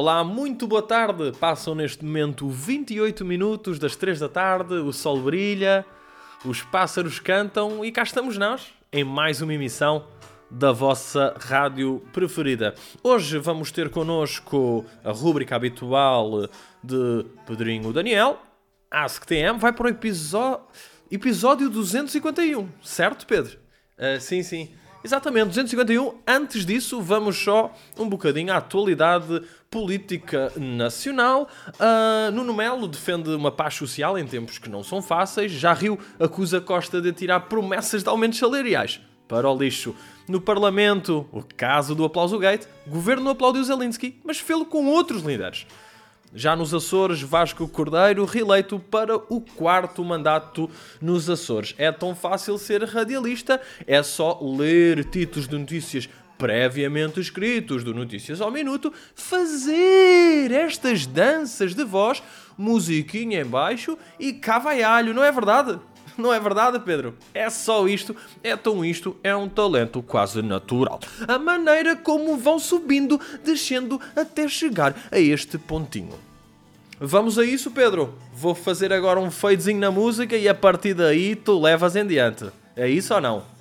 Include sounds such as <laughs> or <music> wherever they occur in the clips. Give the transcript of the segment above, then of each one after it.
Olá, muito boa tarde. Passam neste momento 28 minutos das 3 da tarde, o sol brilha, os pássaros cantam e cá estamos nós em mais uma emissão da vossa rádio preferida. Hoje vamos ter connosco a rúbrica habitual de Pedrinho Daniel. AskTM vai para o episódio, episódio 251, certo, Pedro? Uh, sim, sim. Exatamente, 251. Antes disso, vamos só um bocadinho à atualidade política nacional. Uh, Nuno Melo defende uma paz social em tempos que não são fáceis. Já Rio acusa Costa de tirar promessas de aumentos salariais para o lixo. No Parlamento, o caso do aplauso gate, governo aplaudiu Zelensky, mas fê-lo com outros líderes. Já nos Açores, Vasco Cordeiro reeleito para o quarto mandato nos Açores. É tão fácil ser radialista, é só ler títulos de notícias previamente escritos do Notícias ao Minuto, fazer estas danças de voz, musiquinha em baixo e cavaialho, não é verdade? <laughs> Não é verdade, Pedro? É só isto, é tão isto, é um talento quase natural. A maneira como vão subindo, descendo até chegar a este pontinho. Vamos a isso, Pedro? Vou fazer agora um fadezinho na música e a partir daí tu levas em diante. É isso ou não?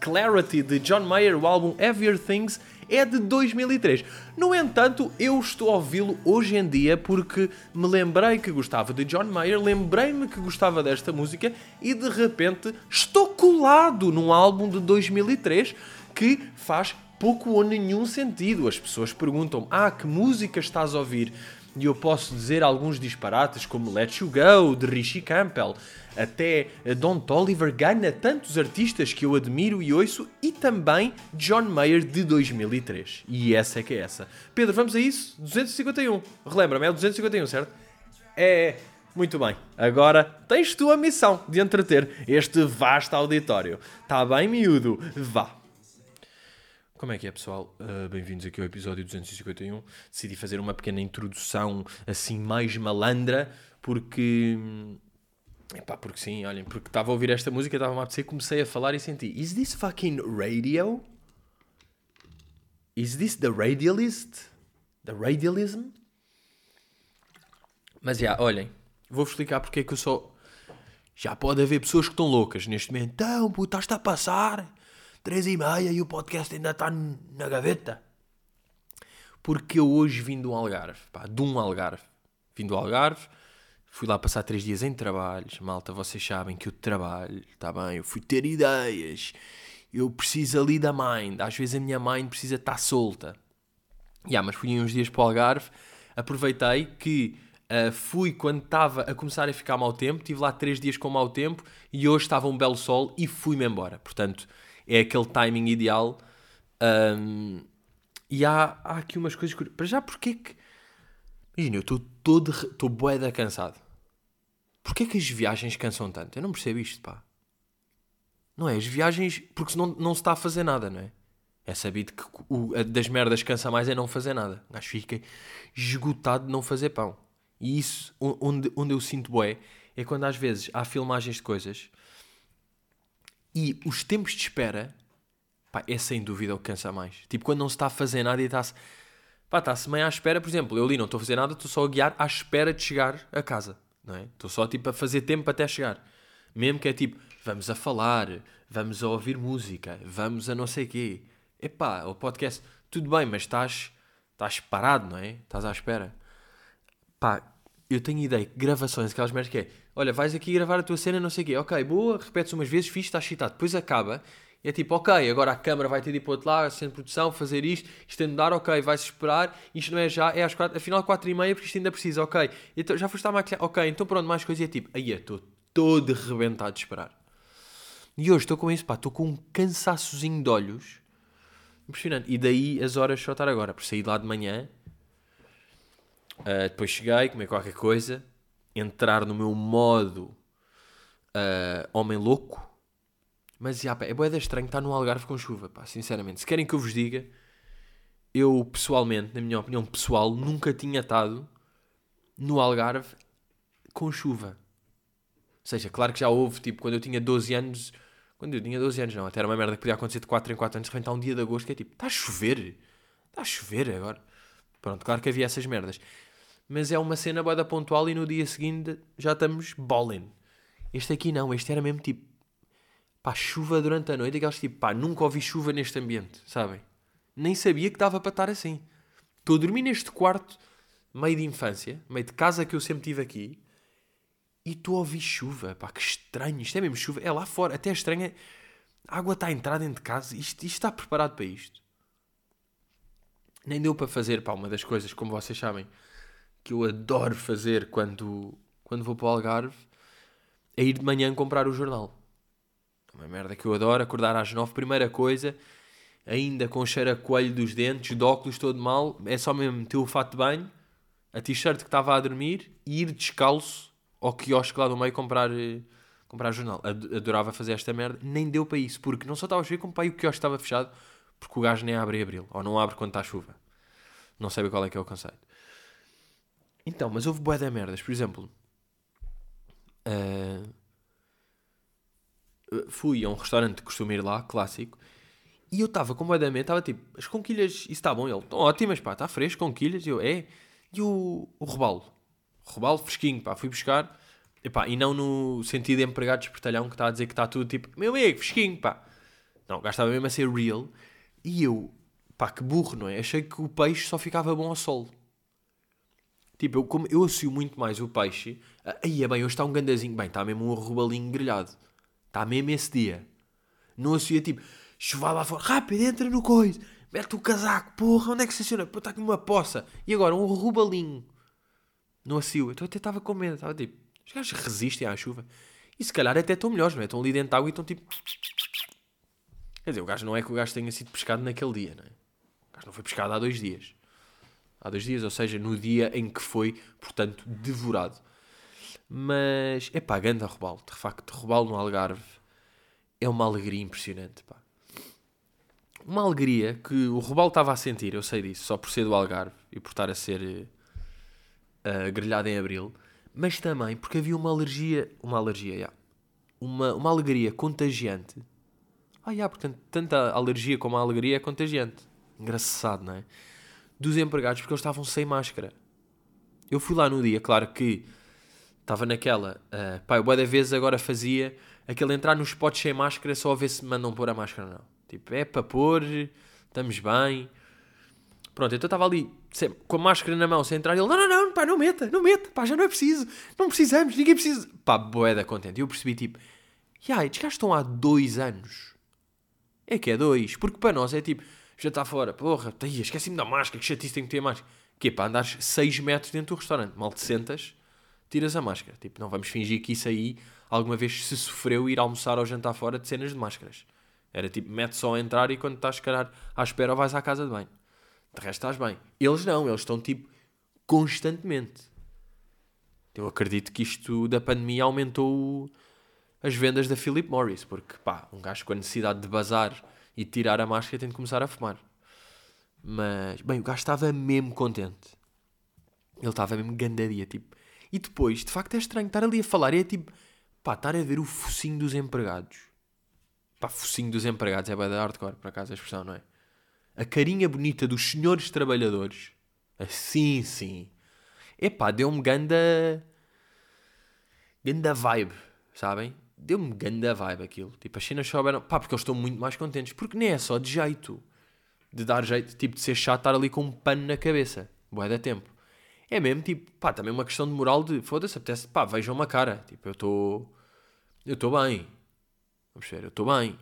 Clarity de John Mayer, o álbum Heavier Things, é de 2003. No entanto, eu estou a ouvi-lo hoje em dia porque me lembrei que gostava de John Mayer, lembrei-me que gostava desta música e de repente estou colado num álbum de 2003 que faz pouco ou nenhum sentido. As pessoas perguntam: Ah, que música estás a ouvir? E eu posso dizer alguns disparates como Let You Go, de Richie Campbell, até Don Toliver ganha tantos artistas que eu admiro e ouço, e também John Mayer de 2003. E essa é que é essa. Pedro, vamos a isso? 251. Relembra-me, é o 251, certo? É. Muito bem, agora tens tu a missão de entreter este vasto auditório. Tá bem, miúdo? Vá. Como é que é, pessoal? Uh, Bem-vindos aqui ao episódio 251. Decidi fazer uma pequena introdução assim mais malandra, porque Epá, porque sim, olhem, porque estava a ouvir esta música, estava-me a apetecer, comecei a falar e senti Is this fucking radio? Is this the radialist? The radialism? Mas já, yeah, olhem, vou-vos explicar porque é que eu sou. Já pode haver pessoas que estão loucas neste momento. Então, puta, estás a passar três e meia e o podcast ainda está na gaveta. Porque eu hoje vim de um Algarve, pá, de um Algarve. Vim do Algarve, Fui lá passar três dias em trabalhos. Malta, vocês sabem que eu trabalho, está bem? Eu fui ter ideias. Eu preciso ali da mind. Às vezes a minha mind precisa estar solta. Yeah, mas fui uns dias para o Algarve. Aproveitei que uh, fui quando estava a começar a ficar mau tempo. Tive lá três dias com mau tempo e hoje estava um belo sol e fui-me embora. Portanto, é aquele timing ideal. Um, e há, há aqui umas coisas. Para já, porque que Imagina, eu estou todo. Estou boeda cansado. Porquê que as viagens cansam tanto? Eu não percebo isto, pá. Não é? As viagens. Porque senão não se está a fazer nada, não é? É sabido que o, das merdas cansa mais é não fazer nada. O gajo fica esgotado de não fazer pão. E isso, onde, onde eu sinto boé, é quando às vezes há filmagens de coisas e os tempos de espera, pá, é sem dúvida o que cansa mais. Tipo, quando não se está a fazer nada e está-se pá, está-se meio à espera, por exemplo, eu ali não estou a fazer nada, estou só a guiar à espera de chegar a casa, não é? Estou só tipo a fazer tempo até chegar. Mesmo que é tipo, vamos a falar, vamos a ouvir música, vamos a não sei quê. Epá, o podcast, tudo bem, mas estás, estás parado, não é? Estás à espera. Pá, eu tenho ideia que gravações, aquelas merdas que é, olha, vais aqui gravar a tua cena, não sei o quê, ok, boa, repetes umas vezes, fixe, estás excitado, depois acaba e é tipo, ok, agora a câmara vai ter de ir para o outro lado, de produção, fazer isto, isto tem de dar, ok, vai-se esperar, isto não é já, é às quatro, afinal quatro e meia, porque isto ainda precisa, ok. Então, já foste à máquina, ok, então pronto, mais coisas, e é tipo, aí estou todo arrebentado de esperar. E hoje estou com isso, pá, estou com um cansaçozinho de olhos, impressionante. E daí as horas só estar agora, por sair de lá de manhã, uh, depois cheguei, comer qualquer coisa, entrar no meu modo uh, homem louco, mas já, pá, é boeda estranho estar no Algarve com chuva, pá, sinceramente. Se querem que eu vos diga, eu pessoalmente, na minha opinião pessoal, nunca tinha estado no Algarve com chuva. Ou seja, claro que já houve, tipo, quando eu tinha 12 anos. Quando eu tinha 12 anos, não, até era uma merda que podia acontecer de 4 em 4 anos. De repente há um dia de agosto que é tipo, está a chover? Está a chover agora? Pronto, claro que havia essas merdas. Mas é uma cena boa pontual e no dia seguinte já estamos bowling. Este aqui não, este era mesmo tipo. Pá, chuva durante a noite, aqueles tipo, pá, nunca ouvi chuva neste ambiente, sabem? Nem sabia que dava para estar assim. Estou a dormir neste quarto, meio de infância, meio de casa que eu sempre tive aqui, e estou a ouvir chuva, pá, que estranho, isto é mesmo chuva, é lá fora, até estranho, a água está a entrar dentro de casa, isto, isto está preparado para isto. Nem deu para fazer, pá, uma das coisas, como vocês sabem, que eu adoro fazer quando, quando vou para o Algarve, é ir de manhã comprar o jornal. Uma merda que eu adoro, acordar às nove, primeira coisa, ainda com cheiro a coelho dos dentes, de óculos todo mal, é só mesmo meter o fato de banho, a t-shirt que estava a dormir e ir descalço ao quiosque lá do meio comprar, eh, comprar jornal. Adorava fazer esta merda, nem deu para isso, porque não só estava cheio, como para o quiosque estava fechado, porque o gajo nem abre em abril, ou não abre quando está chuva. Não sabe qual é que é o conceito. Então, mas houve bué de merdas, por exemplo, uh, fui a um restaurante que costumo ir lá, clássico, e eu estava com bué de mente, estava tipo, as conquilhas, isso está bom? Ele, estão ótimas, pá, está fresco, conquilhas, e eu, é, e o, o robalo? Robalo fresquinho, pá, fui buscar, Epá, e não no sentido de empregado espertalhão que está a dizer que está tudo tipo, meu amigo, fresquinho, pá. Não, gastava mesmo a ser real. E eu, pá, que burro, não é? Achei que o peixe só ficava bom ao sol. Tipo, eu, como, eu associo muito mais o peixe. Aí é bem, hoje está um gandazinho. Bem, está mesmo um robalinho grelhado. Está mesmo esse dia. Não associa tipo, chuva lá fora, rápido, entra no coisa. Mete o casaco, porra, onde é que se aciona? Pô, está aqui uma poça. E agora, um robalinho. Não associo. Então até estava com medo. Estava tipo, os gajos resistem à chuva. E se calhar até estão melhores, não é? Estão ali dentro de água e estão tipo. Quer dizer, o gajo não é que o gajo tenha sido pescado naquele dia, não é? O gajo não foi pescado há dois dias. Há dois dias, ou seja, no dia em que foi, portanto, devorado. Mas, é pá, ganda robalo. De facto, robalo no Algarve é uma alegria impressionante, pá. Uma alegria que o robalo estava a sentir, eu sei disso, só por ser do Algarve e por estar a ser uh, grelhado em Abril mas também porque havia uma alergia, uma alergia, yeah, uma, uma alegria contagiante. Ah, yeah, portanto, tanto a alergia como a alegria é contagiante. Engraçado, não é? Dos empregados, porque eles estavam sem máscara. Eu fui lá no dia, claro que estava naquela, uh, pá, eu boa da vez agora fazia aquele entrar nos spots sem máscara só a ver se me mandam pôr a máscara ou não. Tipo, é para pôr, estamos bem. Pronto, então estava ali com a máscara na mão, sem entrar, ele, não, não, não, pá, não meta, não meta, pá, já não é preciso, não precisamos, ninguém precisa. Pá, boeda contente. E eu percebi, tipo, e aí, estes estão há dois anos. É que é dois, porque para nós é tipo, já está fora, porra, tá esqueci-me da máscara, que chatice, tenho que ter máscara. Que é para andares 6 metros dentro do restaurante, mal te sentas, tiras a máscara. Tipo, não vamos fingir que isso aí alguma vez se sofreu ir almoçar ou jantar fora de cenas de máscaras. Era tipo, mete só a entrar e quando estás, calhar, à espera vais à casa de banho. De resto estás bem. Eles não, eles estão tipo constantemente. Eu acredito que isto da pandemia aumentou as vendas da Philip Morris, porque pá, um gajo com a necessidade de bazar e tirar a máscara tem de começar a fumar. Mas, bem, o gajo estava mesmo contente. Ele estava mesmo gandaria, tipo. E depois, de facto, é estranho estar ali a falar. É tipo, pá, estar a ver o focinho dos empregados. Pá, focinho dos empregados é bem da hardcore, por acaso a expressão, não é? a carinha bonita dos senhores trabalhadores, assim sim, epá, deu-me ganda. ganda vibe, sabem? Deu-me ganda vibe aquilo. Tipo, as cenas souberam. Pá, porque eles estão muito mais contentes. Porque nem é só de jeito. De dar jeito, tipo, de ser chato estar ali com um pano na cabeça. Boa da tempo. É mesmo, tipo, pá, também uma questão de moral de. Foda-se, apetece, pá, vejam uma cara. Tipo, eu estou. Eu estou bem. Vamos ver, eu estou bem.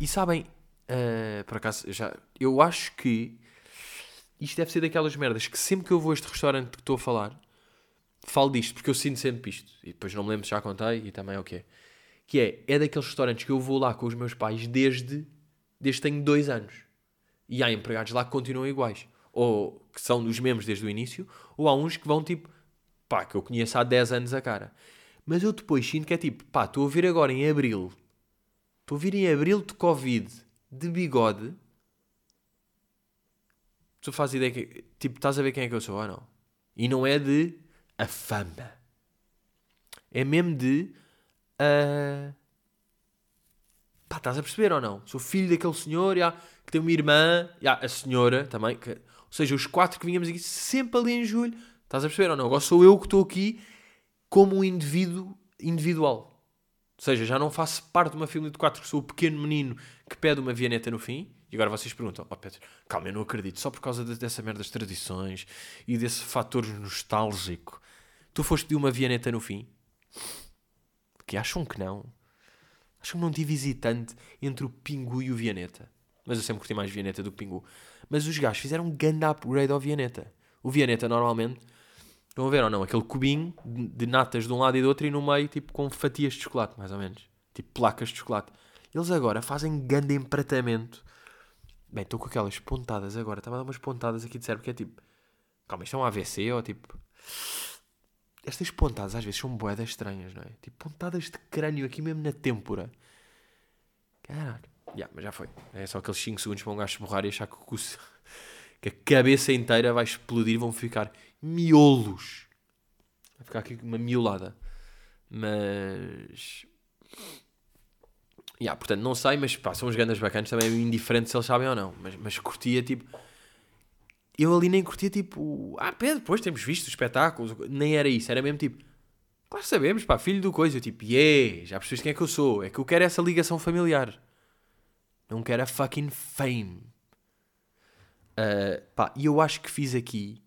E sabem, Uh, por acaso, já, eu acho que isto deve ser daquelas merdas que sempre que eu vou a este restaurante que estou a falar, falo disto, porque eu sinto sempre isto. E depois não me lembro se já contei e também é o que. Que é, é daqueles restaurantes que eu vou lá com os meus pais desde, desde tenho dois anos. E há empregados lá que continuam iguais. Ou que são dos mesmos desde o início, ou há uns que vão tipo, pá, que eu conheço há 10 anos a cara. Mas eu depois sinto que é tipo, pá, estou a vir agora em abril. Estou a vir em abril de Covid de bigode. Tu fazes ideia que. Tipo, estás a ver quem é que eu sou ou não? E não é de a fama. É mesmo de. Uh... Pá, estás a perceber ou não? Sou filho daquele senhor, já, que tem uma irmã, já, a senhora também. Que... Ou seja, os quatro que vínhamos aqui sempre ali em julho. Estás a perceber ou não? Agora sou eu que estou aqui como um indivíduo individual. Ou seja, já não faço parte de uma família de quatro, sou o pequeno menino que pede uma vianeta no fim. E agora vocês perguntam, ó oh, Pedro, calma, eu não acredito, só por causa de, dessa merda das tradições e desse fator nostálgico. Tu foste de uma vianeta no fim? Que acham que não? Acham que não tive visitante entre o Pingu e o Vianeta. Mas eu sempre curti mais Vianeta do que Pingu. Mas os gajos fizeram um grande upgrade ao Vianeta. O Vianeta normalmente Estão a ver ou não? Aquele cubinho de natas de um lado e do outro e no meio, tipo, com fatias de chocolate, mais ou menos. Tipo, placas de chocolate. Eles agora fazem grande empratamento. Bem, estou com aquelas pontadas agora. Estava a dar umas pontadas aqui de cérebro que é tipo... Calma, isto é um AVC ou tipo... Estas pontadas às vezes são boedas estranhas, não é? Tipo, pontadas de crânio aqui mesmo na têmpora. Caralho. Yeah, mas já foi. É só aqueles 5 segundos para um gajo borrar e achar que, o... que a cabeça inteira vai explodir vão ficar miolos. Vai ficar aqui uma miolada. Mas. Yeah, portanto, não sei, mas pá, são uns grandes bacanas também, é indiferente se eles sabem ou não. Mas, mas curtia tipo. Eu ali nem curtia tipo. Ah, Pedro, depois temos visto os espetáculos. Nem era isso, era mesmo tipo. Claro sabemos, pá, filho do coisa. Eu tipo, yeah, já percebeste quem é que eu sou. É que eu quero essa ligação familiar. Não quero a fucking fame. Uh, pá, e eu acho que fiz aqui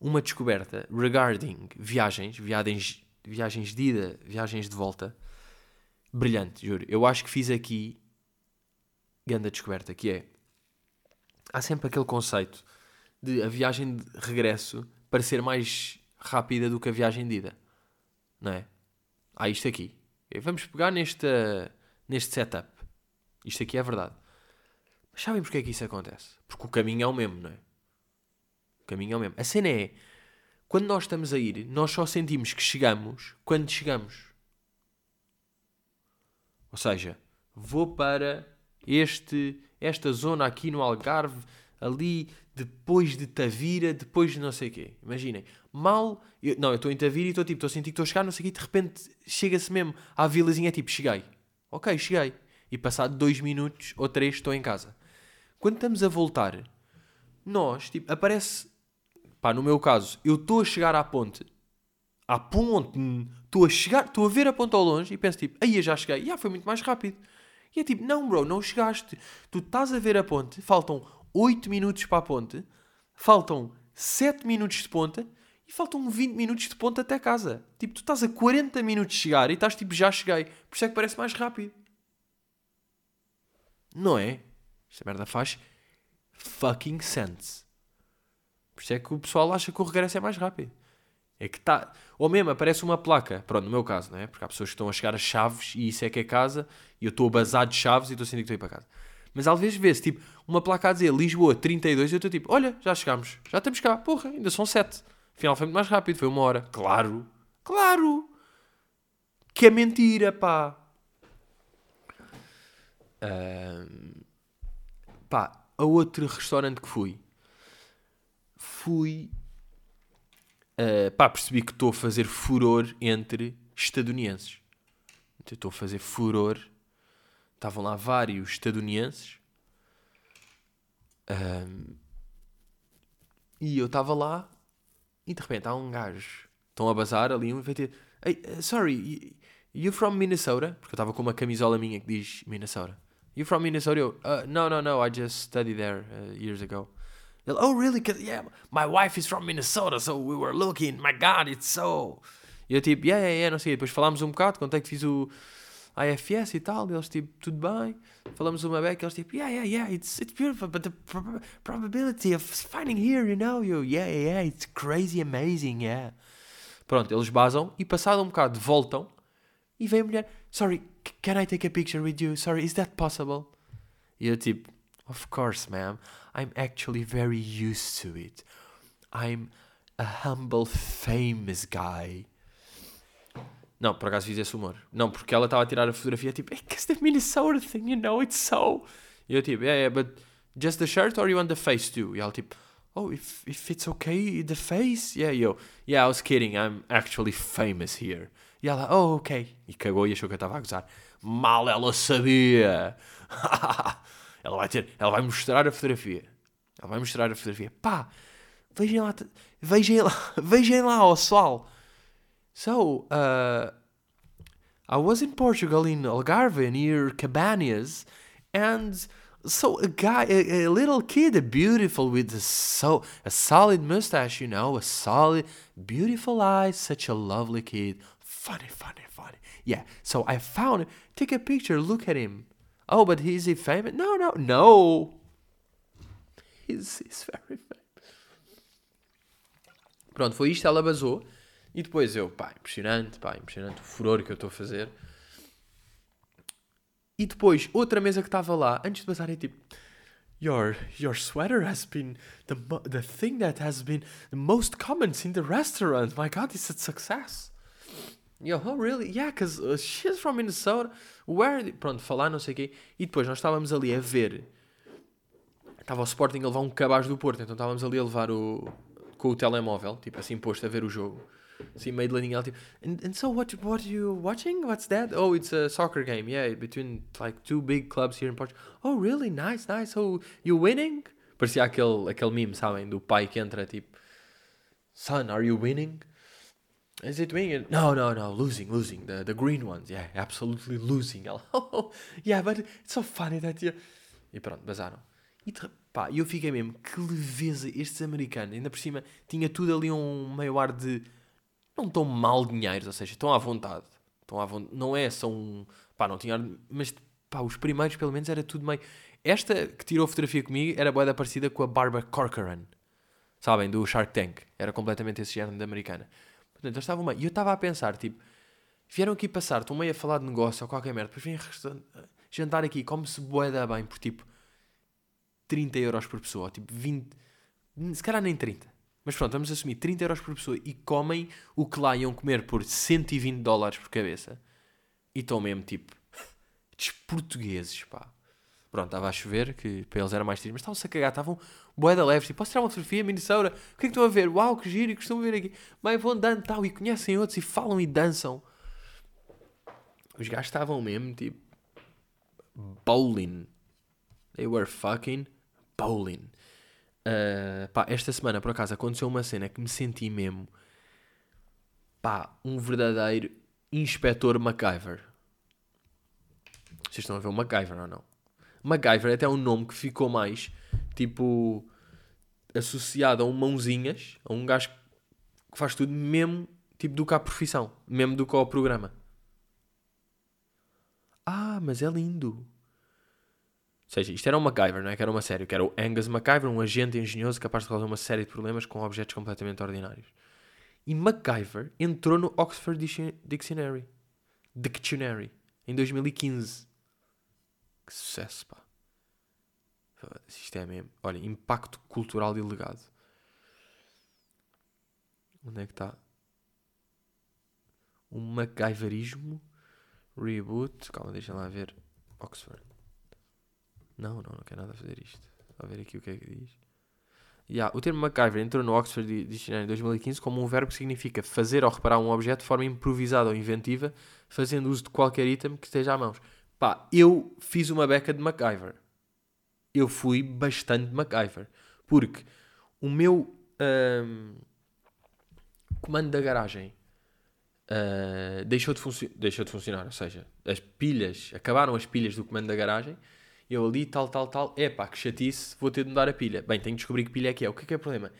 uma descoberta regarding viagens, viagens, viagens de ida, viagens de volta, brilhante, juro. Eu acho que fiz aqui grande descoberta, que é há sempre aquele conceito de a viagem de regresso parecer mais rápida do que a viagem de ida, não é? Há isto aqui. Vamos pegar neste, neste setup. Isto aqui é verdade. Mas sabem porque é que isso acontece? Porque o caminho é o mesmo, não é? O caminho é o mesmo. A cena é, quando nós estamos a ir, nós só sentimos que chegamos quando chegamos. Ou seja, vou para este, esta zona aqui no Algarve, ali depois de Tavira, depois de não sei o quê. Imaginem, mal. Eu, não, eu estou em Tavira e estou tipo, estou a sentir que estou a chegar, não sei o quê, de repente chega-se mesmo à vilazinha, tipo, cheguei. Ok, cheguei. E passado dois minutos ou três estou em casa. Quando estamos a voltar, nós, tipo, aparece Pá, no meu caso, eu estou a chegar à ponte, à ponte, estou a chegar, estou a ver a ponte ao longe e penso tipo, aí já cheguei, e foi muito mais rápido. E é tipo, não, bro, não chegaste. Tu estás a ver a ponte, faltam 8 minutos para a ponte, faltam 7 minutos de ponta e faltam 20 minutos de ponta até casa. Tipo, tu estás a 40 minutos de chegar e estás tipo, já cheguei. Por isso é que parece mais rápido. Não é? Esta merda faz fucking sense. Por isso é que o pessoal acha que o regresso é mais rápido. É que está. Ou mesmo aparece uma placa, pronto, no meu caso, não é? Porque há pessoas que estão a chegar a chaves e isso é que é casa e eu estou a de chaves e estou sentindo que estou a ir para casa. Mas às vezes vê-se tipo uma placa a dizer Lisboa 32 e eu estou tipo, olha, já chegámos, já estamos cá, porra, ainda são 7. Afinal foi muito mais rápido, foi uma hora. Claro, claro, que é mentira, pá. Uh, pá, a outro restaurante que fui fui. Uh, pá, percebi que estou a fazer furor entre estadunidenses. Estou a fazer furor. Estavam lá vários estadunidenses. Um, e eu estava lá e de repente há um gajo. Estão a bazar ali um vai ter. Hey, sorry, you from Minnesota? Porque eu estava com uma camisola minha que diz Minnesota. You from Minnesota? Eu, uh, no, no, no, I just studied there uh, years ago. Ele, oh, really? Yeah, my wife is from Minnesota, so we were looking. My God, it's so. E eu tipo, yeah, yeah, yeah, não sei. Depois falámos um bocado, contei que fiz o IFS e tal. Eles tipo, tudo bem. Falamos uma beca, eles tipo, yeah, yeah, yeah, it's, it's beautiful, but the prob probability of finding here, you know, you, yeah, yeah, it's crazy amazing, yeah. Pronto, eles basam e passado um bocado voltam e vem a mulher, sorry, can I take a picture with you? Sorry, is that possible? E eu tipo, of course, ma'am. I'm actually very used to it. I'm a humble, famous guy. Não, por acaso fiz esse humor. Não, porque ela estava a tirar a fotografia tipo, it's the Minnesota thing, you know, it's so. E eu tipo, yeah, yeah, but just the shirt or you want the face too? E ela tipo, oh, if, if it's okay, the face? Yeah, yo, yeah, I was kidding, I'm actually famous here. E ela, oh, ok. E cagou e achou que eu estava a gozar. Mal ela sabia. <laughs> ela vai ter, ela vai mostrar a fotografia. Ela vai mostrar a fotografia. Pá, vejam lá, vejam lá, <laughs> vejam lá, ó sol. So, uh, I was in Portugal in Algarve near Cabanhas, and so a guy, a, a, little kid, beautiful with a so a solid mustache, you know, a solid, beautiful eyes, such a lovely kid, funny, funny, funny. Yeah. So I found him. Take a picture. Look at him. Oh, but is he famous? No, no, no. He's, he's very famous. Pronto, foi isto. Ela basou. E depois eu, pá, impressionante, pá, impressionante o furor que eu estou a fazer. E depois, outra mesa que estava lá, antes de passar, é tipo... Your, your sweater has been the, the thing that has been the most comments in the restaurant. My God, it's a success. Yo, oh really? Yeah, because uh, she's from Minnesota. Where? Pronto, falar, não sei o quê. E depois nós estávamos ali a ver. Estava o Sporting a levar um cabaz do Porto, então estávamos ali a levar o. com o telemóvel, tipo assim, posto a ver o jogo. Meio de linha. And, and so, what, what are you watching? What's that? Oh, it's a soccer game, yeah, between like two big clubs here in Portugal. Oh, really? Nice, nice. So, you winning? Parecia aquele, aquele meme, sabem? Do pai que entra tipo. Son, are you winning? Is it winning? No, no, no, losing, losing. The, the green ones, yeah, absolutely losing. <laughs> Oh, yeah, but it's so funny that you... E pronto, basaram. E pá, eu fiquei mesmo, que leveza estes americanos. Ainda por cima, tinha tudo ali um meio ar de... Não estão mal dinheiros, ou seja, estão à vontade. Estão à vontade. Não é, são... Pá, não tinha... Mas, pá, os primeiros pelo menos era tudo meio... Esta que tirou fotografia comigo era boeda parecida com a Barbara Corcoran. Sabem, do Shark Tank. Era completamente esse género de americana. Portanto, eles estavam meio. E eu estava a pensar, tipo, vieram aqui passar, estão meio a falar de negócio ou qualquer merda, depois vêm jantar aqui, come-se boeda bem por tipo 30 euros por pessoa, tipo 20, se calhar nem 30. Mas pronto, vamos assumir 30 euros por pessoa e comem o que lá iam comer por 120 dólares por cabeça. E estão mesmo tipo, portugueses, pá. Pronto, estava a chover, que para eles era mais triste, mas estavam-se a cagar, estavam boeda leves, tipo, posso tirar uma fotografia, Minnesota? O que é que estão a ver? Uau, que giro, e costumam ver aqui. Mas vão dando tal, e conhecem outros, e falam e dançam. Os gajos estavam mesmo, tipo, bowling. They were fucking bowling. Uh, pá, esta semana, por acaso, aconteceu uma cena que me senti mesmo, pá, um verdadeiro inspetor MacGyver. Vocês estão a ver o MacGyver ou não? MacGyver é até um nome que ficou mais, tipo, associado a um mãozinhas, a um gajo que faz tudo mesmo, tipo, do que a profissão, mesmo do que ao programa. Ah, mas é lindo. Ou seja, isto era um MacGyver, não é que era uma série, que era o Angus MacGyver, um agente engenhoso capaz de resolver uma série de problemas com objetos completamente ordinários. E MacGyver entrou no Oxford Dictionary, Dictionary em 2015. Que sucesso, pá. Isto é mesmo. Olha, impacto cultural e legado. Onde é que está? O MacGyverismo. Reboot. Calma, deixa lá ver. Oxford. Não, não, não quero nada fazer isto. A ver aqui o que é que diz. Yeah, o termo MacGyver entrou no Oxford Dictionary em 2015 como um verbo que significa fazer ou reparar um objeto de forma improvisada ou inventiva, fazendo uso de qualquer item que esteja à mãos. Pá, eu fiz uma beca de MacGyver. Eu fui bastante MacGyver. Porque o meu um, comando da garagem uh, deixou, de deixou de funcionar. Ou seja, as pilhas, acabaram as pilhas do comando da garagem. Eu ali, tal, tal, tal. É pá, que chatice, vou ter de mudar a pilha. Bem, tenho de descobrir que pilha é que é. O que é que é o problema?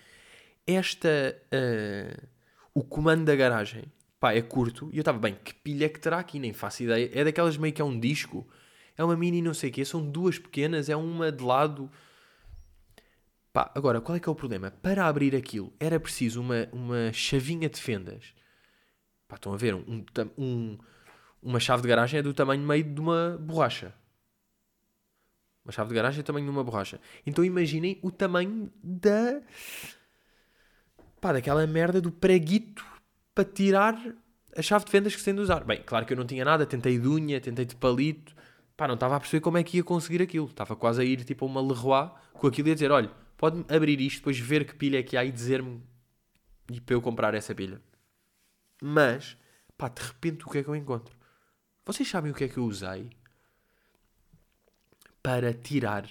Esta. Uh, o comando da garagem pá, é curto. E eu estava, bem, que pilha é que terá aqui? Nem faço ideia. É daquelas meio que é um disco. É uma mini não sei o quê. São duas pequenas, é uma de lado. Pá, agora, qual é que é o problema? Para abrir aquilo, era preciso uma, uma chavinha de fendas. Pá, estão a ver? Um, um, uma chave de garagem é do tamanho meio de uma borracha. Uma chave de garagem é do tamanho de uma borracha. Então imaginem o tamanho da... Pá, daquela merda do preguito para tirar a chave de fendas que se tem de usar. Bem, claro que eu não tinha nada, tentei de unha, tentei de palito, pá, não estava a perceber como é que ia conseguir aquilo. Estava quase a ir tipo a uma Leroy com aquilo e a dizer: olha, pode-me abrir isto, depois ver que pilha é que há e dizer-me e para eu comprar essa pilha. Mas, pá, de repente o que é que eu encontro? Vocês sabem o que é que eu usei para tirar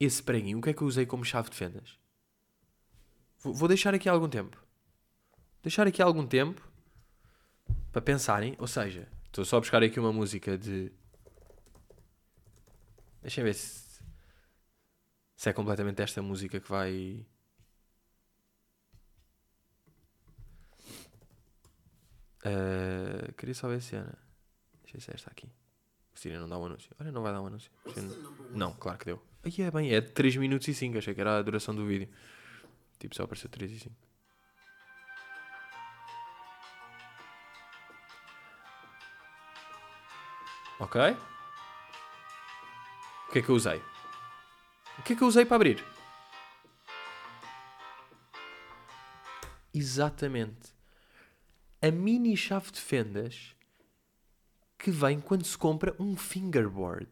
esse preguinho, o que é que eu usei como chave de fendas? Vou, deixar aqui algum tempo. Deixar aqui algum tempo para pensarem. Ou seja, estou só a buscar aqui uma música de. Deixem ver se, se é completamente esta música que vai. Uh, queria só ver se era. Deixa eu ver se é esta aqui. Siri não dá um anúncio. Olha, não vai dar um anúncio. Não, claro que deu. Aí é bem, é de 3 minutos e 5. Achei que era a duração do vídeo. Tipo, só apareceu 3 e 5. Ok? O que é que eu usei? O que é que eu usei para abrir? Exatamente. A mini chave de fendas que vem quando se compra um fingerboard,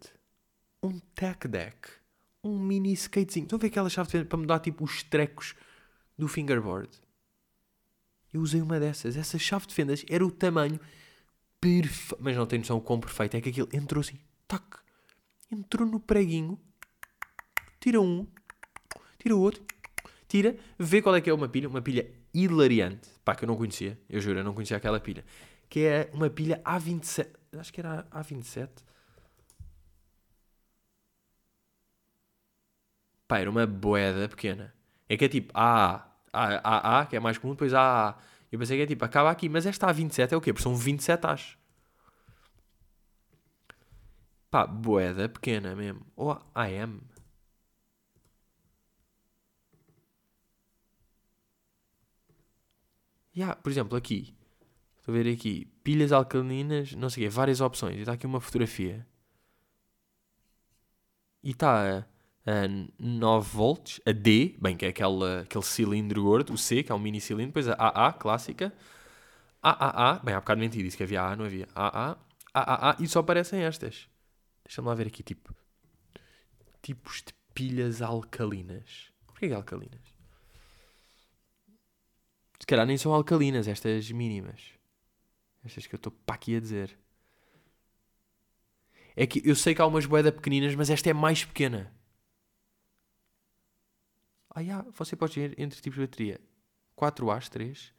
um tech deck, um mini skatezinho. Estão a ver aquela chave para mudar tipo os trecos do fingerboard? Eu usei uma dessas. Essa chave de fendas era o tamanho perfeito. Mas não tem noção o quão perfeito é que aquilo entrou assim. Tac. Entrou no preguinho. Tira um. Tira o outro. Tira. Vê qual é que é uma pilha. Uma pilha hilariante. Pá, que eu não conhecia. Eu juro, eu não conhecia aquela pilha. Que é uma pilha A27. Acho que era A27. Pá, era uma boeda pequena. É que é tipo A, A, A, que é mais comum, depois A, A. Eu pensei que é tipo, acaba aqui, mas esta A27 é o quê? Porque são 27 A's. Pá, boeda pequena mesmo. Ou AM. Yeah, por exemplo, aqui. Estou a ver aqui. Pilhas alcalinas, não sei o quê, várias opções. E está aqui uma fotografia. E está a, a 9 volts, a D, bem, que é aquele, aquele cilindro gordo, o C, que é um mini cilindro, depois a AA, clássica. AAA, bem, há bocado menti, disse que havia A, não havia. AA, AAA, e só aparecem estas. Deixa-me lá ver aqui, tipo. Tipos de pilhas alcalinas. Porquê que alcalinas? Se calhar nem são alcalinas, estas mínimas. Estas que eu estou para aqui a dizer. É que eu sei que há umas boedas pequeninas, mas esta é mais pequena. Ah, yeah, você pode ir entre tipos de bateria. 4As, 3,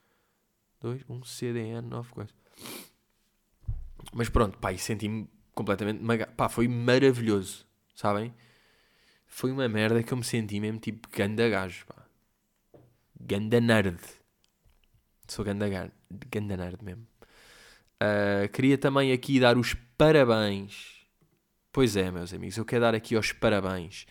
2, 1, CDN, 9 coisas. Mas pronto, pá, senti-me completamente. Pá, foi maravilhoso, sabem? Foi uma merda que eu me senti mesmo tipo ganda gajo, pá. Ganda nerd. Sou ganda, ganda nerd mesmo. Uh, queria também aqui dar os parabéns. Pois é, meus amigos, eu quero dar aqui os parabéns.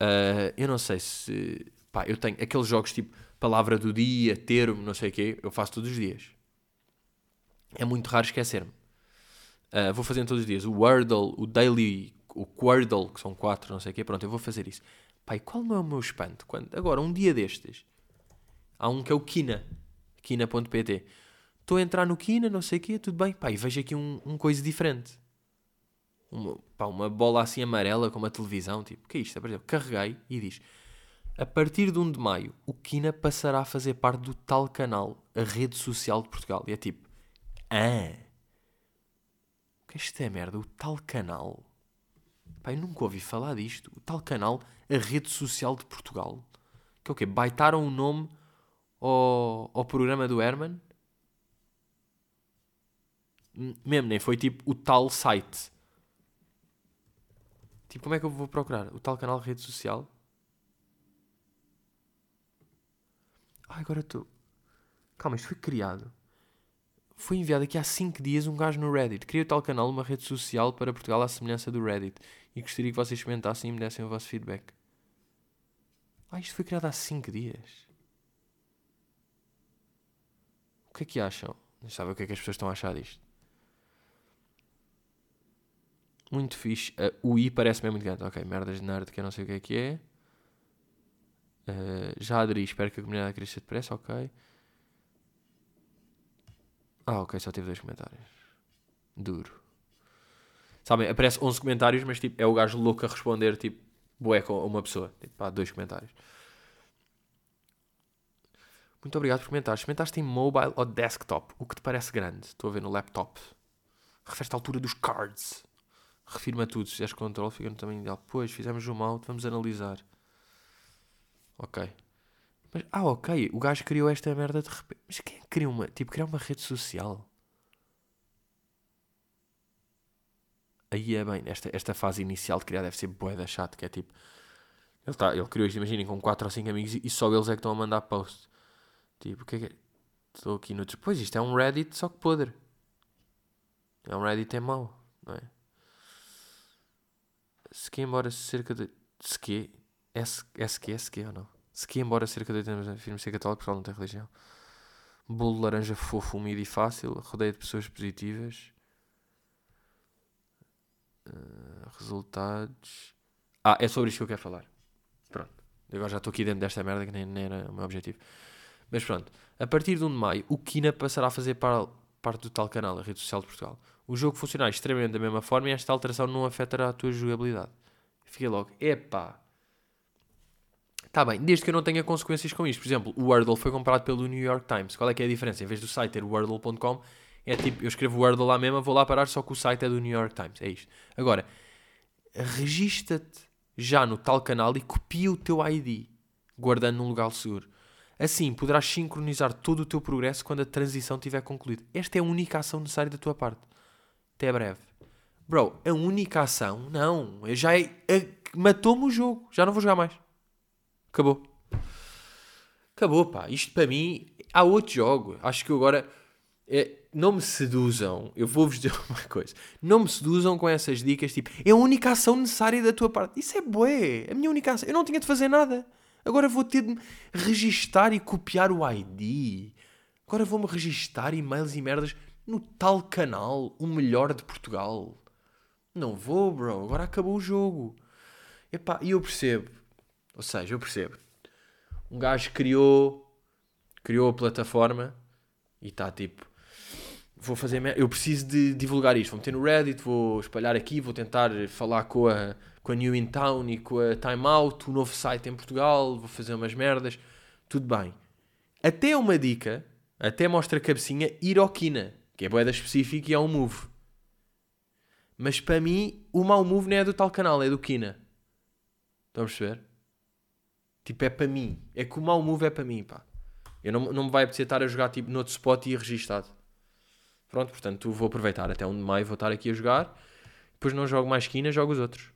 Uh, eu não sei se. Pá, eu tenho aqueles jogos tipo palavra do dia, termo, não sei o quê, eu faço todos os dias. É muito raro esquecer-me. Uh, vou fazendo todos os dias. O Wordle, o Daily, o Quordle, que são quatro, não sei o quê. Pronto, eu vou fazer isso. Pai, qual não é o meu espanto? Quando, agora, um dia destes, há um que é o Kina. Kina.pt. Estou a entrar no Kina, não sei o quê, tudo bem. Pá, e vejo aqui um, um coisa diferente. Uma, pá, uma bola assim amarela com uma televisão. Tipo, o que é isto? Exemplo, carreguei e diz... A partir de 1 de maio, o Kina passará a fazer parte do tal canal, a rede social de Portugal. E é tipo... Ah... O que é isto é merda? O tal canal... Pá, eu nunca ouvi falar disto. O tal canal, a rede social de Portugal. Que é o quê? Baitaram o nome ao, ao programa do Herman? Mesmo, nem foi tipo o tal site. Tipo, como é que eu vou procurar? O tal canal de rede social? Ah, agora estou. Calma, isto foi criado. Foi enviado aqui há 5 dias um gajo no Reddit. Criei o tal canal, uma rede social para Portugal à semelhança do Reddit. E gostaria que vocês comentassem e me dessem o vosso feedback. Ah, isto foi criado há 5 dias. O que é que acham? Não sabe o que é que as pessoas estão a achar disto. Muito fixe. Uh, o I parece-me muito grande. Ok, merdas de nerd que eu não sei o que é que é. Uh, já aderi, espero que a comunidade cresça depressa, ok. Ah, ok, só teve dois comentários. Duro. Sabem, aparece 11 comentários, mas tipo, é o gajo louco a responder, tipo, bué com uma pessoa. Tipo, pá, dois comentários. Muito obrigado por comentar. Comentaste em mobile ou desktop? O que te parece grande? Estou a ver no laptop. Refere-te à altura dos cards. Refirma tudo. Se fizeres controle, fica no tamanho ideal. Pois, fizemos um out, vamos analisar. Ok. Mas, ah, ok. O gajo criou esta merda de repente. Mas quem é criou uma. Tipo, criar uma rede social? Aí é bem. Esta, esta fase inicial de criar deve ser boeda chato. Que é tipo. Ele, tá, ele criou isto, imaginem, com 4 ou 5 amigos e, e só eles é que estão a mandar post. Tipo, o que é que é? Estou aqui no. Pois isto é um Reddit só que podre. É um Reddit é mau, não é? Se que embora cerca de. Se que. Se que, se que ou não? Se que embora cerca de 80 anos afirma ser católico, Portugal não tem religião. Bolo de laranja fofo, úmido e fácil. Rodeio de pessoas positivas. Uh, resultados. Ah, é sobre isto que eu quero falar. Pronto. Agora já estou aqui dentro desta merda que nem, nem era o meu objetivo. Mas pronto. A partir de 1 de maio, o Kina passará a fazer para, parte do tal canal, a rede social de Portugal. O jogo funcionará extremamente da mesma forma e esta alteração não afetará a tua jogabilidade. Fiquei logo, epá. Está bem, desde que eu não tenha consequências com isto. Por exemplo, o Wordle foi comprado pelo New York Times. Qual é que é a diferença? Em vez do site ter wordle.com, é tipo, eu escrevo Wordle lá mesmo, vou lá parar, só que o site é do New York Times. É isto. Agora, regista-te já no tal canal e copia o teu ID, guardando num lugar seguro. Assim, poderás sincronizar todo o teu progresso quando a transição tiver concluído. Esta é a única ação necessária da tua parte. Até breve. Bro, a única ação, não. Já é, é, matou-me o jogo. Já não vou jogar mais. Acabou. Acabou, pá. Isto para mim, há outro jogo. Acho que agora. É, não me seduzam. Eu vou-vos <laughs> dizer uma coisa. Não me seduzam com essas dicas. Tipo, é a única ação necessária da tua parte. Isso é bué. A minha única ação. Eu não tinha de fazer nada. Agora vou ter de registar e copiar o ID. Agora vou-me registar e-mails e merdas no tal canal, o melhor de Portugal. Não vou, bro. Agora acabou o jogo. E eu percebo. Ou seja, eu percebo. Um gajo criou, criou a plataforma e está tipo, vou fazer, eu preciso de divulgar isto, vou meter no Reddit, vou espalhar aqui, vou tentar falar com a, com a New In Town e com a Time Out, o novo site em Portugal, vou fazer umas merdas, tudo bem. Até uma dica, até mostra a cabecinha, ir que é boeda específica e é um move. Mas para mim, o mau move não é do tal canal, é do Kina. Estão a perceber? Tipo, é para mim. É que o mau move é para mim, pá. Eu não, não me vai apetecer estar a jogar tipo, noutro spot e registado. Pronto, portanto, vou aproveitar até 1 de maio, vou estar aqui a jogar. Depois não jogo mais Kina, jogo os outros.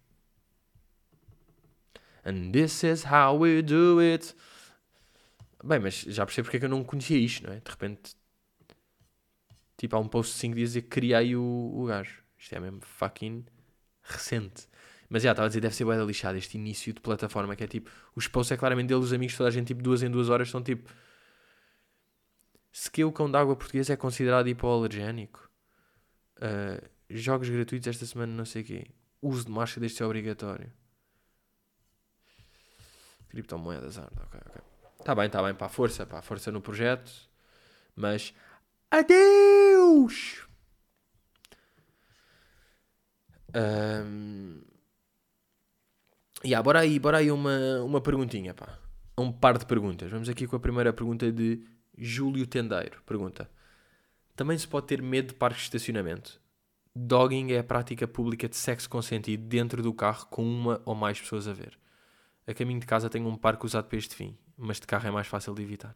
And this is how we do it. Bem, mas já percebo porque é que eu não conhecia isto, não é? De repente, tipo, há um post de 5 dias e criei o, o gajo. Isto é mesmo fucking recente. Mas já, estava a dizer, deve ser bem lixado este início de plataforma, que é tipo, os posts é claramente dele, os amigos, toda a gente, tipo, duas em duas horas, são tipo, se que o cão d'água português é considerado hipoalergénico, uh, jogos gratuitos esta semana, não sei o quê, uso de máscara deste é obrigatório. Criptomoedas, ah, ok, ok. Está bem, está bem, pá, força, pá, força no projeto. Mas, adeus! Um... Yeah, bora aí, bora aí uma, uma perguntinha, pá. Um par de perguntas. Vamos aqui com a primeira pergunta de Júlio Tendeiro. Pergunta. Também se pode ter medo de parques de estacionamento? Dogging é a prática pública de sexo consentido dentro do carro com uma ou mais pessoas a ver. A caminho de casa tenho um parque usado para este fim, mas de carro é mais fácil de evitar.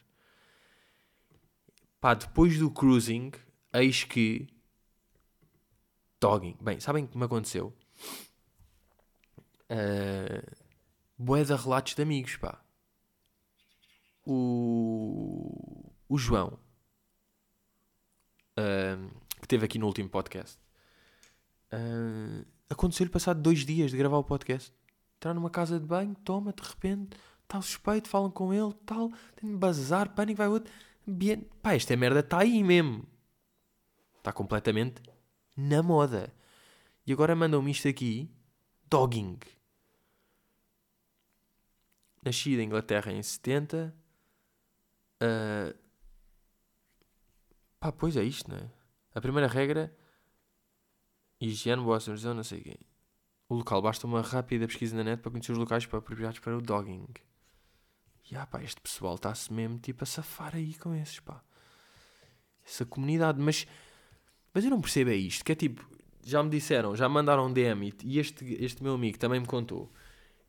Pá, depois do cruising, eis que. Dogging. Bem, sabem o que me aconteceu? Uh, Boé de relatos de amigos, pá. O, o João, uh, que esteve aqui no último podcast, uh, aconteceu-lhe passado dois dias de gravar o podcast entrar numa casa de banho, toma, de repente, tal suspeito, falam com ele, tal, tem de bazar, pânico, vai outro. Bien. Pá, esta merda está aí mesmo. Está completamente na moda. E agora mandam-me isto aqui, dogging. Nascido em Inglaterra em 70. Uh... Ah, pá, pois é isto, não é? A primeira regra, higiene, boa não sei quê. O local basta uma rápida pesquisa na net para conhecer os locais apropriados para o dogging. E pá, este pessoal está-se mesmo tipo a safar aí com esses, pá. Essa comunidade, mas. Mas eu não percebo é isto, que é tipo. já me disseram, já me mandaram um DM e este, este meu amigo também me contou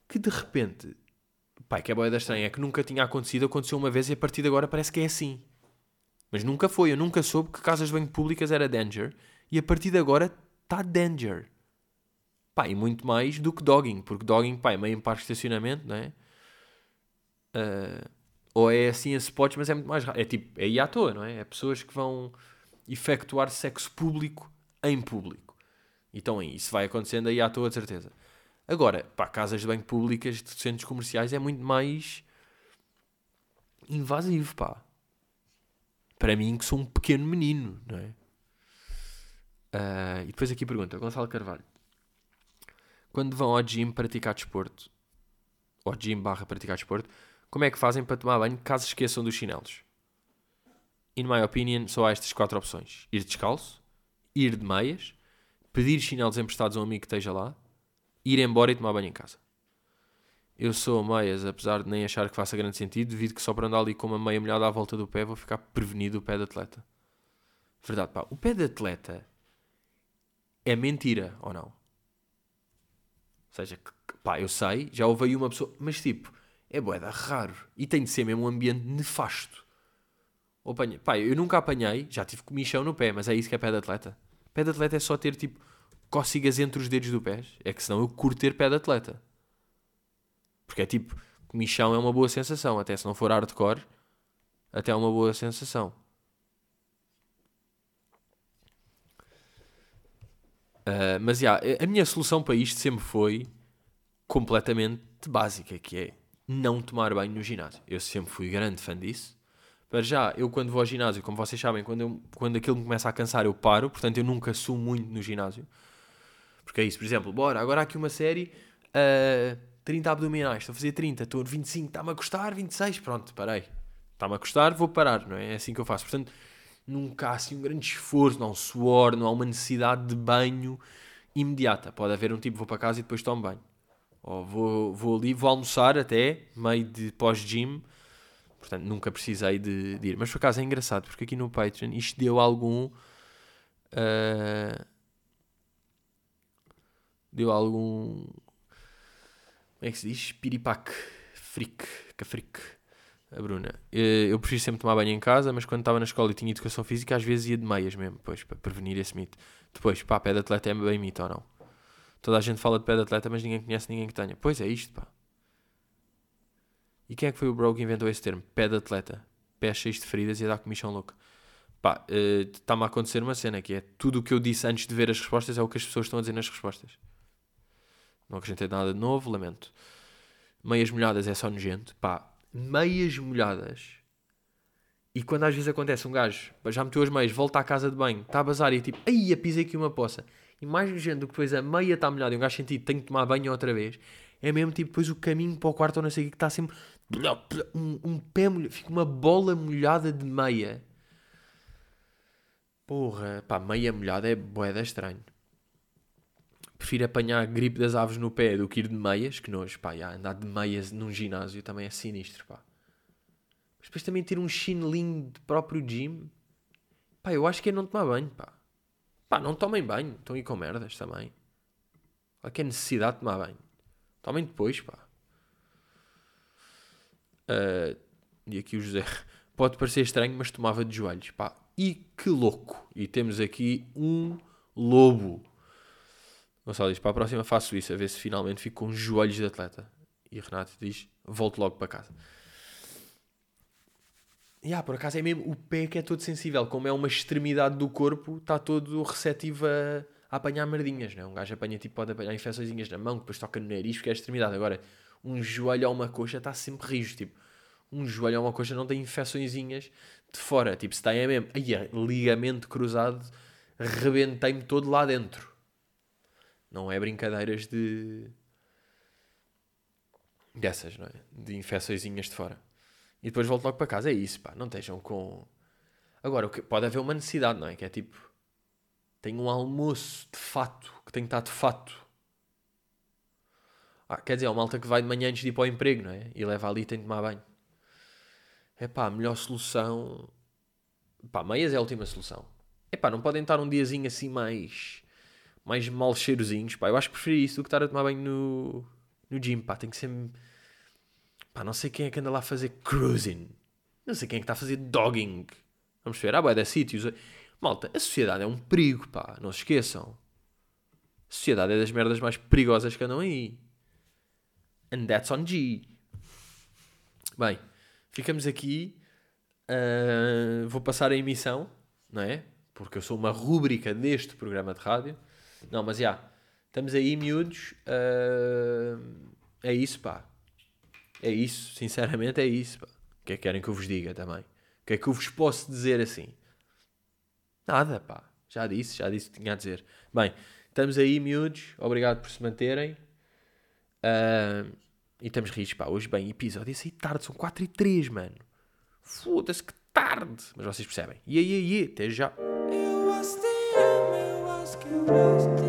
que de repente, pai, que é boa da estranha, é que nunca tinha acontecido, aconteceu uma vez e a partir de agora parece que é assim. Mas nunca foi, eu nunca soube que casas de banho públicas era danger e a partir de agora está danger. Pá, e muito mais do que dogging, porque dogging, pá, é meio em parque de estacionamento, não é? Uh, ou é assim a spots, mas é muito mais raro. É tipo, é aí à toa, não é? É pessoas que vão efetuar sexo público em público. Então isso vai acontecendo aí à toa, de certeza. Agora, pá, casas de banho públicas de centros comerciais é muito mais invasivo, pá. Para mim, que sou um pequeno menino, não é? Uh, e depois aqui pergunta, Gonçalo Carvalho. Quando vão ao gym praticar desporto, ou gym barra praticar desporto, como é que fazem para tomar banho caso esqueçam dos chinelos? In my opinion, só há estas quatro opções. Ir descalço, ir de meias, pedir chinelos emprestados a um amigo que esteja lá, ir embora e tomar banho em casa. Eu sou meias, apesar de nem achar que faça grande sentido, devido que só para andar ali com uma meia molhada à volta do pé vou ficar prevenido o pé de atleta. Verdade, pá. O pé de atleta é mentira, ou não? Ou seja, pá, eu sei, já aí uma pessoa, mas tipo, é boeda raro. E tem de ser mesmo um ambiente nefasto. Apanha, pá, eu nunca apanhei, já tive comichão no pé, mas é isso que é pé de atleta. Pé de atleta é só ter tipo cócegas entre os dedos do pé. É que senão eu curto ter pé de atleta. Porque é tipo, comichão é uma boa sensação, até se não for hardcore, até é uma boa sensação. Uh, mas yeah, a minha solução para isto sempre foi completamente básica, que é não tomar banho no ginásio. Eu sempre fui grande fã disso. Para já, eu quando vou ao ginásio, como vocês sabem, quando, eu, quando aquilo me começa a cansar, eu paro. Portanto, eu nunca sumo muito no ginásio. Porque é isso, por exemplo, bora, agora há aqui uma série, uh, 30 abdominais, estou a fazer 30, estou a 25, está-me a custar, 26, pronto, parei. Está-me a custar, vou parar, não é? É assim que eu faço. Portanto, nunca há assim um grande esforço, não há um suor, não há uma necessidade de banho imediata. Pode haver um tipo, vou para casa e depois tomo banho. Ou vou, vou ali, vou almoçar até, meio de pós-gym. Portanto, nunca precisei de, de, ir. Mas por acaso é engraçado, porque aqui no Patreon isto deu algum. Uh, deu algum. Como é que se diz? Piripaque. Frique. Cafrique. A Bruna. Eh, eu prefiro sempre tomar banho em casa, mas quando estava na escola e tinha educação física, às vezes ia de meias mesmo, pois, para prevenir esse mito. Depois, pá, pé de atleta é bem mito ou não? Toda a gente fala de pé de atleta, mas ninguém conhece ninguém que tenha. Pois é isto, pá. E quem é que foi o bro que inventou esse termo? Pé de atleta. Pé cheios de feridas e a dar comichão louca. Pá, uh, está-me a acontecer uma cena que é tudo o que eu disse antes de ver as respostas é o que as pessoas estão a dizer nas respostas. Não acrescentei nada de novo, lamento. Meias molhadas é só nojento. Pá, meias molhadas. E quando às vezes acontece um gajo, já meteu as meias, volta à casa de banho, está a bazar e é tipo, ai, pisei aqui uma poça. E mais nojento do que depois a meia está molhada e um gajo sentido tem que tomar banho outra vez. É mesmo tipo depois o caminho para o quarto ou não sei o que está sempre um, um pé molhado, fica uma bola molhada de meia. Porra, pá, meia molhada é boeda estranho. Prefiro apanhar gripe das aves no pé do que ir de meias, que nojo, pá, já, andar de meias num ginásio também é sinistro, pá. Mas depois também ter um chinelinho de próprio gym, pá, eu acho que é não tomar banho, pá. Pá, não tomem banho. Estão aí com merdas também. Qual que é necessidade de tomar banho? Tomem depois, pá. Uh, e aqui o José. <laughs> Pode parecer estranho, mas tomava de joelhos. Pá, e que louco. E temos aqui um lobo. Gonçalo diz, para a próxima faço isso, a ver se finalmente fico com os joelhos de atleta. E Renato diz, volto logo para casa. Yeah, por acaso é mesmo o pé que é todo sensível, como é uma extremidade do corpo, está todo receptivo a, a apanhar merdinhas, né? Um gajo apanha, tipo, pode apanhar infecções na mão, depois toca no nariz, porque é a extremidade. Agora, um joelho ou uma coxa está sempre rijo, tipo, um joelho ou uma coxa não tem infecções de fora, tipo, se está é mesmo, aí é ligamento cruzado, rebentei-me todo lá dentro. Não é brincadeiras de. dessas, não é? De infecções de fora e depois volto logo para casa. É isso, pá. Não estejam com. Agora, pode haver uma necessidade, não é? Que é tipo. Tenho um almoço de fato, que tem que estar de fato. Ah, quer dizer, é uma malta que vai de manhã antes de ir para o emprego, não é? E leva ali e tem de tomar banho. É pá, a melhor solução. Pá, meias é a última solução. É pá, não podem estar um diazinho assim mais. mais mal cheirosinhos, pá. Eu acho que preferi isso do que estar a tomar banho no, no gym, pá. Tem que ser. Pá, não sei quem é que anda lá a fazer cruising. Não sei quem é que está a fazer dogging. Vamos ver. Ah, boé, de sítios. Malta, a sociedade é um perigo, pá. Não se esqueçam. A sociedade é das merdas mais perigosas que andam aí. And that's on G. Bem, ficamos aqui. Uh, vou passar a emissão, não é? Porque eu sou uma rúbrica deste programa de rádio. Não, mas já. Estamos aí, miúdos. Uh, é isso, pá. É isso. Sinceramente, é isso, pá. O que é que querem que eu vos diga também? O que é que eu vos posso dizer assim? Nada, pá. Já disse, já disse o que tinha a dizer. Bem, estamos aí, miúdos. Obrigado por se manterem. Uh, e estamos rios, pá. Hoje, bem, episódio ia sair tarde. São 4 e 3, mano. Foda-se, que tarde. Mas vocês percebem. E aí, e aí, até já. Eu eu acho que eu acho que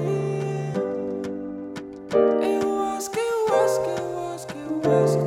eu acho que eu acho que eu acho que